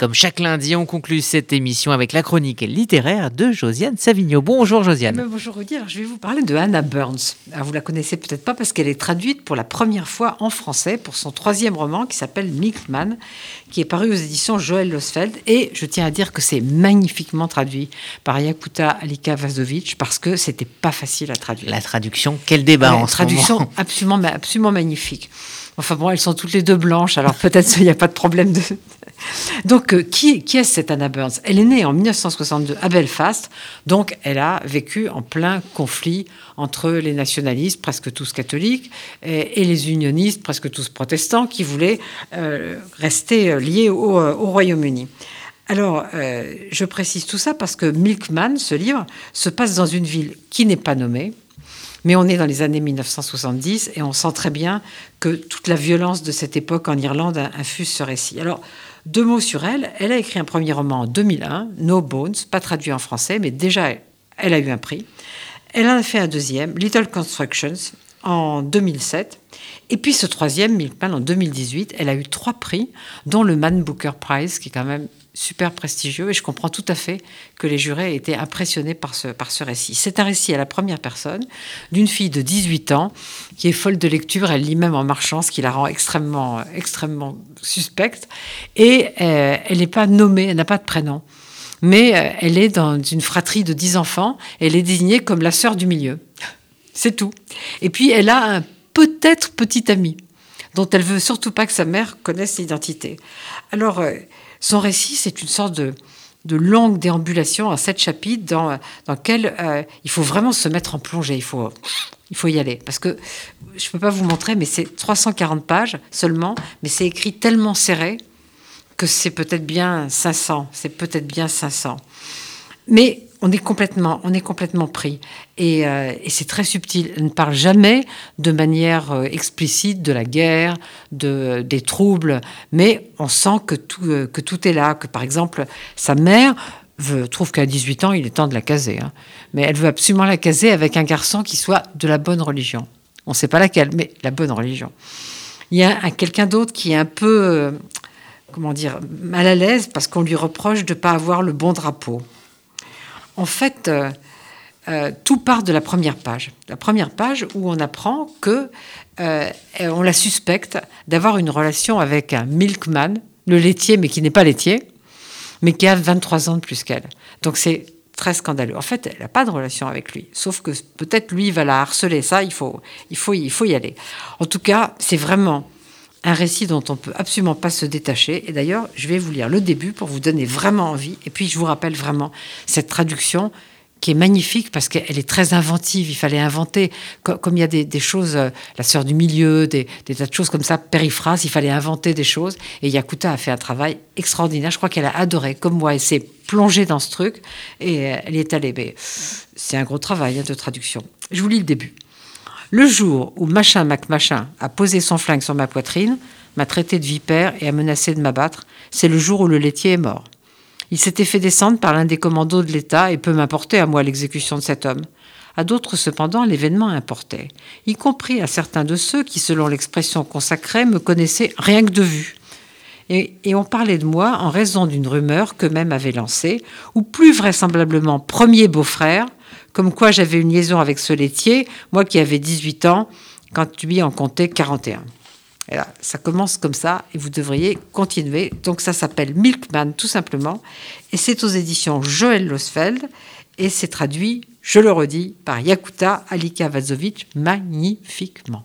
comme chaque lundi, on conclut cette émission avec la chronique littéraire de Josiane Savigno. Bonjour Josiane. bonjour Rudy, je vais vous parler de Hannah Burns. Alors, vous la connaissez peut-être pas parce qu'elle est traduite pour la première fois en français pour son troisième roman qui s'appelle Milkman, qui est paru aux éditions Joël Losfeld. Et je tiens à dire que c'est magnifiquement traduit par Yakuta Alika Vazovic parce que c'était pas facile à traduire. La traduction, quel débat en traduction absolument, absolument magnifique. Enfin bon, elles sont toutes les deux blanches, alors peut-être qu'il n'y a pas de problème de. Donc, euh, qui, qui est cette Anna Burns? Elle est née en 1962 à Belfast, donc elle a vécu en plein conflit entre les nationalistes, presque tous catholiques, et, les unionistes, presque tous protestants, qui voulaient euh, rester liés au, au Royaume-Uni. Alors, euh, je précise tout ça parce que Milkman, ce livre, se passe dans une ville qui n'est pas nommée, mais on est dans les années 1970 et on sent très bien que toute la violence de cette époque en Irlande infuse ce récit. Alors, deux mots sur elle. Elle a écrit un premier roman en 2001, No Bones, pas traduit en français, mais déjà elle a eu un prix. Elle en a fait un deuxième, Little Constructions, en 2007. Et puis ce troisième, Milkman, en 2018, elle a eu trois prix, dont le Man Booker Prize, qui est quand même super prestigieux et je comprends tout à fait que les jurés étaient impressionnés par ce, par ce récit. C'est un récit à la première personne d'une fille de 18 ans qui est folle de lecture, elle lit même en marchant, ce qui la rend extrêmement, extrêmement suspecte et euh, elle n'est pas nommée, elle n'a pas de prénom. Mais euh, elle est dans une fratrie de 10 enfants, elle est désignée comme la sœur du milieu. C'est tout. Et puis elle a un peut-être petit ami dont elle veut surtout pas que sa mère connaisse l'identité. Alors, euh, son récit, c'est une sorte de, longue déambulation en sept chapitres dans, dans lequel euh, il faut vraiment se mettre en plongée. Il faut, il faut y aller. Parce que je ne peux pas vous montrer, mais c'est 340 pages seulement, mais c'est écrit tellement serré que c'est peut-être bien 500. C'est peut-être bien 500. Mais on est complètement, on est complètement pris. Euh, et, c'est très subtil. Elle ne parle jamais de manière euh, explicite de la guerre, de, des troubles, mais on sent que tout, euh, que tout est là. Que par exemple, sa mère trouve qu'à 18 ans, il est temps de la caser. Hein. Mais elle veut absolument la caser avec un garçon qui soit de la bonne religion. On ne sait pas laquelle, mais la bonne religion. Il y a quelqu'un d'autre qui est un peu, comment dire, mal à l'aise parce qu'on lui reproche de ne pas avoir le bon drapeau en fait, euh, euh, tout part de la première page. La première page où on apprend que euh, on la suspecte d'avoir une relation avec un milkman, le laitier, mais qui n'est pas laitier, mais qui a 23 ans de plus qu'elle. Donc c'est très scandaleux. En fait, elle n'a pas de relation avec lui, sauf que peut-être lui va la harceler. Ça, il faut, il faut, il faut y aller. En tout cas, c'est vraiment un récit dont on peut absolument pas se détacher. Et d'ailleurs, je vais vous lire le début pour vous donner vraiment envie. Et puis, je vous rappelle vraiment cette traduction qui est magnifique parce qu'elle est très inventive. Il fallait inventer, comme, il y a des, choses, euh, la sœur du milieu, des, tas de choses comme ça, périphrases, il fallait inventer des choses. Et Yakuta a fait un travail extraordinaire. Je crois qu'elle a adoré, comme moi, elle s'est plongée dans ce truc et euh, elle y est allée. C'est un gros travail hein, de traduction. Je vous lis le début. Le jour où Machin Mac Machin a posé son flingue sur ma poitrine, m'a traité de vipère et a menacé de m'abattre, c'est le jour où le laitier est mort. Il s'était fait descendre par l'un des commandos de l'État et peut m'importer à moi l'exécution de cet homme. À d'autres, cependant, l'événement importait, y compris à certains de ceux qui, selon l'expression consacrée, me connaissaient rien que de vue. Et, et on parlait de moi en raison d'une rumeur qu'eux-mêmes avaient lancée, ou plus vraisemblablement premier beau-frère, comme quoi j'avais une liaison avec ce laitier, moi qui avais 18 ans, quand lui en comptait 41. Et là, ça commence comme ça et vous devriez continuer. Donc ça s'appelle Milkman tout simplement et c'est aux éditions Joël Losfeld et c'est traduit, je le redis, par Yakuta Alika Vazovic magnifiquement.